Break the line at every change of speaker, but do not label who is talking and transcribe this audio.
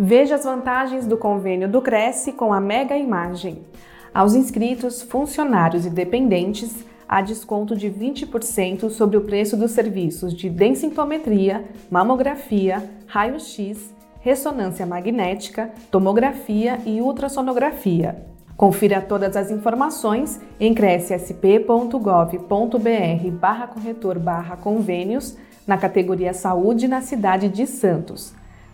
Veja as vantagens do convênio do Cresce com a Mega Imagem. Aos inscritos, funcionários e dependentes, há desconto de 20% sobre o preço dos serviços de densitometria, mamografia, raio-x, ressonância magnética, tomografia e ultrassonografia. Confira todas as informações em crescsp.gov.br barra corretor barra convênios na categoria Saúde na cidade de Santos.